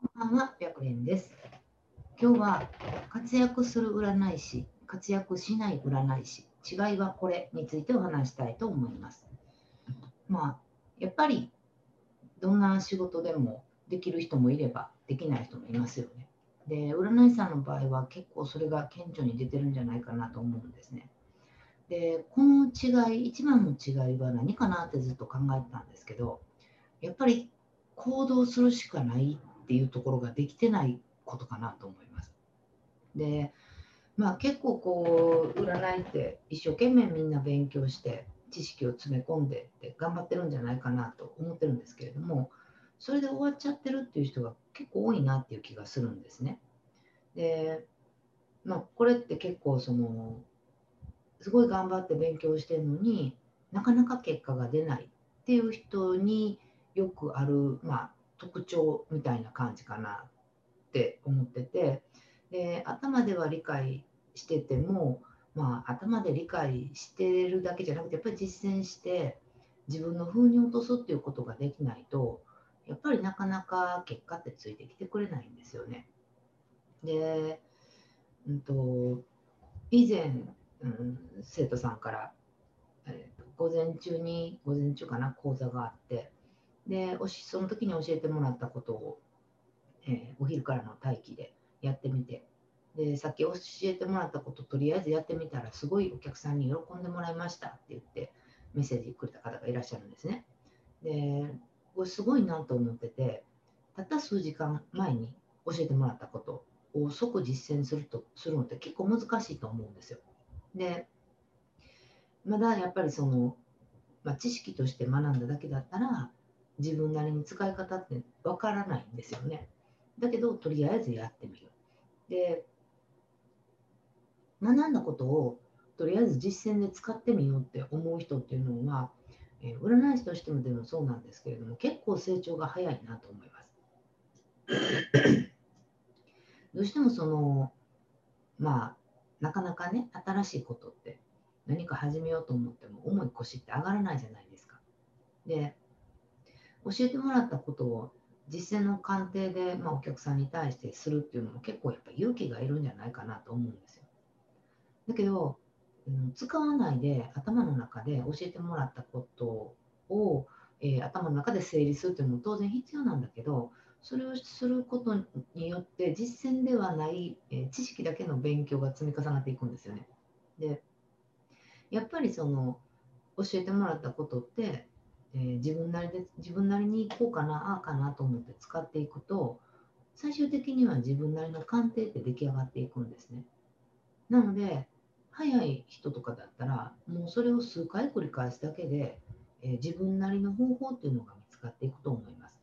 こんばんは、白蓮です。今日は活躍する占い師、活躍しない占い師、違いはこれについてお話したいと思います。まあ、やっぱりどんな仕事でもできる人もいればできない人もいますよね。で、占い師さんの場合は結構それが顕著に出てるんじゃないかなと思うんですね。で、この違い、一番の違いは何かなってずっと考えてたんですけど、やっぱり行動するしかないっていうところができてないことかなと思います。で、まあ結構こう占いって一生懸命みんな勉強して知識を詰め込んでって頑張ってるんじゃないかなと思ってるんですけれども、それで終わっちゃってるっていう人が結構多いなっていう気がするんですね。で、まあこれって結構そのすごい頑張って勉強してるのになかなか結果が出ないっていう人によくある、まあ、特徴みたいな感じかなって思っててで頭では理解してても、まあ、頭で理解してるだけじゃなくてやっぱり実践して自分の風に落とすっていうことができないとやっぱりなかなか結果ってついてきてくれないんですよね。で、うんと、以前、うん、生徒さんから、えーと午前中に午前中かな講座があってでその時に教えてもらったことを、えーお昼からの待機でやってみてでさっき教えてもらったこととりあえずやってみたらすごいお客さんに喜んでもらいましたって言ってメッセージくれた方がいらっしゃるんですね。でこれすごいなと思っててたった数時間前に教えてもらったことを即実践するとするのって結構難しいと思うんですよ。でまだやっぱりその、まあ、知識として学んだだけだったら自分なりに使い方ってわからないんですよね。だけどとりあえずやってみる。で学んだことをとりあえず実践で使ってみようって思う人っていうのは、えー占い師としてもでもそうなんですけれども結構成長が早いなと思います。どうしてもそのまあなかなかね新しいことって何か始めようと思っても重い腰って上がらないじゃないですか。で教えてもらったことを実践の鑑定で、まあ、お客さんに対してするっていうのも結構やっぱ勇気がいるんじゃないかなと思うんですよ。だけど、うん使わないで頭の中で教えてもらったことを、えー頭の中で整理するっていうのも当然必要なんだけどそれをすることによって実践ではない、えー知識だけの勉強が積み重なっていくんですよね。でやっぱりその教えてもらったことってえー自分なりで自分なりにこうかなああかなと思って使っていくと最終的には自分なりの鑑定って出来上がっていくんですね。なので早い人とかだったらもうそれを数回繰り返すだけで、えー自分なりの方法っていうのが見つかっていくと思います。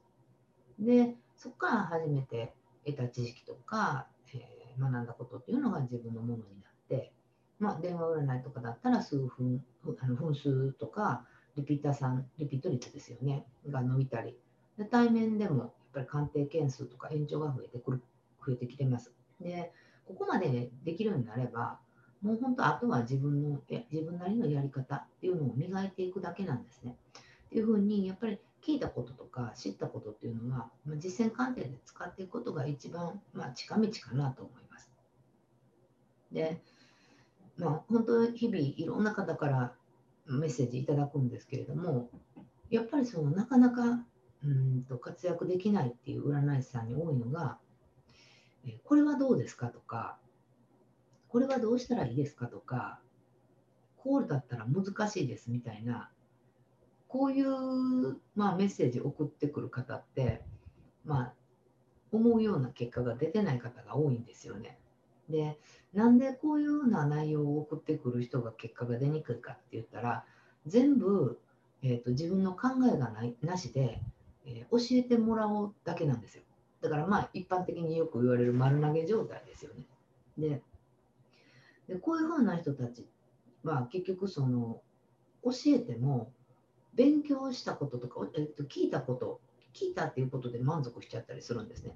でそこから初めて得た知識とか、えー学んだことっていうのが自分のものになって、まあ、電話占いとかだったら数分あの分数とかリピーターさん、リピート率ですよね、が伸びたり、で対面でもやっぱり鑑定件数とか延長が増えてくる、増えてきてます。で、ここまでできるようになれば、もう本当、あとは自分の、え自分なりのやり方っていうのを磨いていくだけなんですね。っていうふうに、やっぱり聞いたこととか知ったことっていうのは、まあ、実践鑑定で使っていくことが一番、まあ、近道かなと思います。で、まあ、本当、日々いろんな方からメッセージいただくんですけれども、やっぱりそのなかなかうんと活躍できないっていう占い師さんに多いのが、えこれはどうですかとか、これはどうしたらいいですかとか、こうだったら難しいですみたいな、こういう、まあ、メッセージ送ってくる方って、まあ、思うような結果が出てない方が多いんですよね。で、なんでこういうような内容を送ってくる人が結果が出にくいかって言ったら、全部、えー、と自分の考えがないなしで、えー教えてもらおうだけなんですよ。だからまあ一般的によく言われる丸投げ状態ですよね。で、でこういうふうな人たちは結局その教えても勉強したこととか、えー、と聞いたこと、聞いたっていうことで満足しちゃったりするんですね。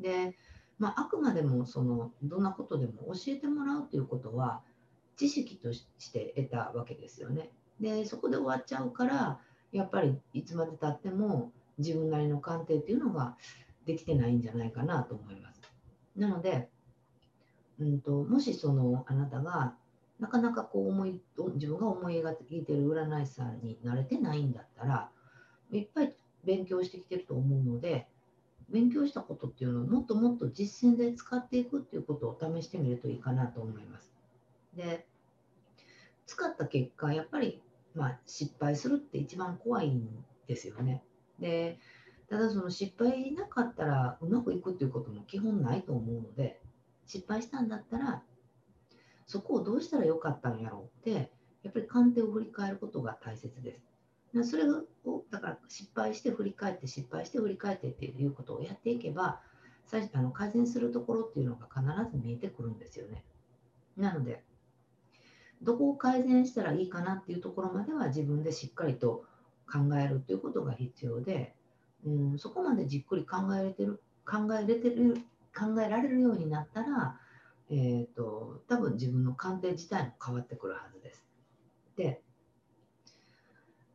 で、まあ、あくまでもそのどんなことでも教えてもらうということは知識として得たわけですよね。でそこで終わっちゃうからやっぱりいつまでたっても自分なりの鑑定っていうのができてないんじゃないかなと思います。なので、うんと、もしそのあなたがなかなかこう思い自分が思い描いてる占い師さんに慣れてないんだったらいっぱい勉強してきてると思うので勉強したことっていうのをもっともっと実践で使っていくっていうことを試してみるといいかなと思います。で使った結果やっぱり、まあ、失敗するって一番怖いんですよね。でただその失敗なかったらうまくいくっていうことも基本ないと思うので失敗したんだったらそこをどうしたらよかったんやろうってやっぱり鑑定を振り返ることが大切です。それをだから失敗して振り返って失敗して振り返ってっていうことをやっていけば最あの改善するところっていうのが必ず見えてくるんですよね。なのでどこを改善したらいいかなっていうところまでは自分でしっかりと考えるっていうことが必要で、うん、そこまでじっくり考えれてる考えれてる考えられるようになったら、えーと、多分自分の鑑定自体も変わってくるはずです。で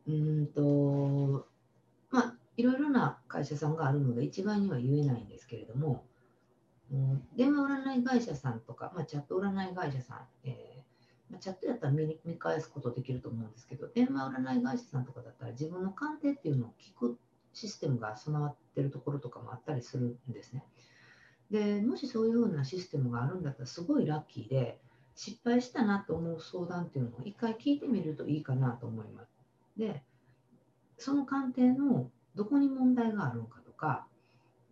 うんとまあいろいろな会社さんがあるので一概には言えないんですけれども、うん、電話占い会社さんとか、まあ、チャット占い会社さん、えーまあ、チャットやったら見見返すことできると思うんですけど電話占い会社さんとかだったら自分の鑑定っていうのを聞くシステムが備わってるところとかもあったりするんですね。でもしそういうふうなシステムがあるんだったらすごいラッキーで失敗したなと思う相談っていうのを一回聞いてみるといいかなと思います。でその鑑定のどこに問題があるのかとか、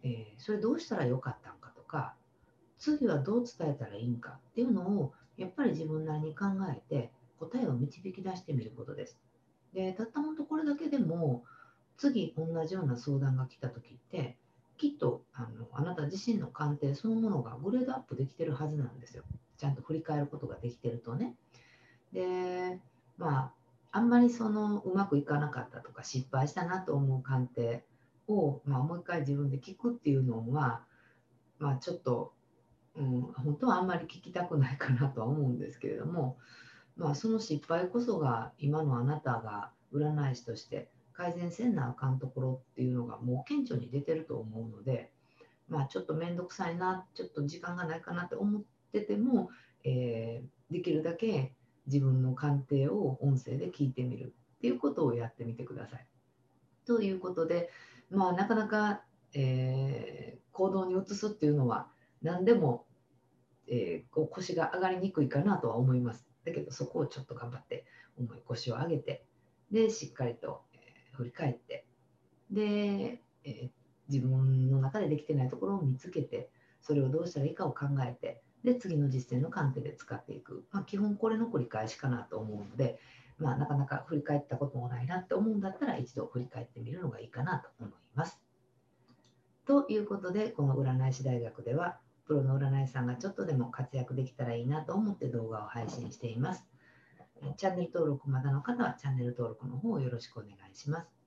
えー、それどうしたらよかったのかとか次はどう伝えたらいいんかっていうのをやっぱり自分なりに考えて答えを導き出してみることです。でたったもとこれだけでも次同じような相談が来た時ってきっとあのあなた自身の鑑定そのものがグレードアップできてるはずなんですよ。ちゃんと振り返ることができてるとね。で、まあ、あんまりそのうまくいかなかったとか失敗したなと思う鑑定を、まあ、もう一回自分で聞くっていうのは、まあ、ちょっと、うん、本当はあんまり聞きたくないかなとは思うんですけれども、まあ、その失敗こそが今のあなたが占い師として改善せんなあかんところっていうのがもう顕著に出てると思うので、まあ、ちょっと面倒くさいなちょっと時間がないかなって思ってても、えー、できるだけ自分の鑑定を音声で聞いてみるっていうことをやってみてください。ということで、まあ、なかなか、えー、行動に移すっていうのは何でも、えー、腰が上がりにくいかなとは思います。だけどそこをちょっと頑張って重い腰を上げてでしっかりとえ振り返ってで、えー、自分の中でできてないところを見つけてそれをどうしたらいいかを考えてで次の実践の観点で使っていく、まあ、基本これの繰り返しかなと思うので、まあ、なかなか振り返ったこともないなって思うんだったら一度振り返ってみるのがいいかなと思います。ということでこの占い師大学ではプロの占い師さんがちょっとでも活躍できたらいいなと思って動画を配信しています。チャンネル登録まだの方はチャンネル登録の方をよろしくお願いします。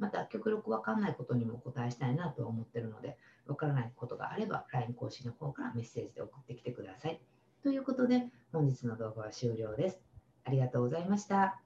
また、極力わかんないことにもお答えしたいなと思ってるので、わからないことがあれば LINE 更新の方からメッセージで送ってきてください。ということで、本日の動画は終了です。ありがとうございました。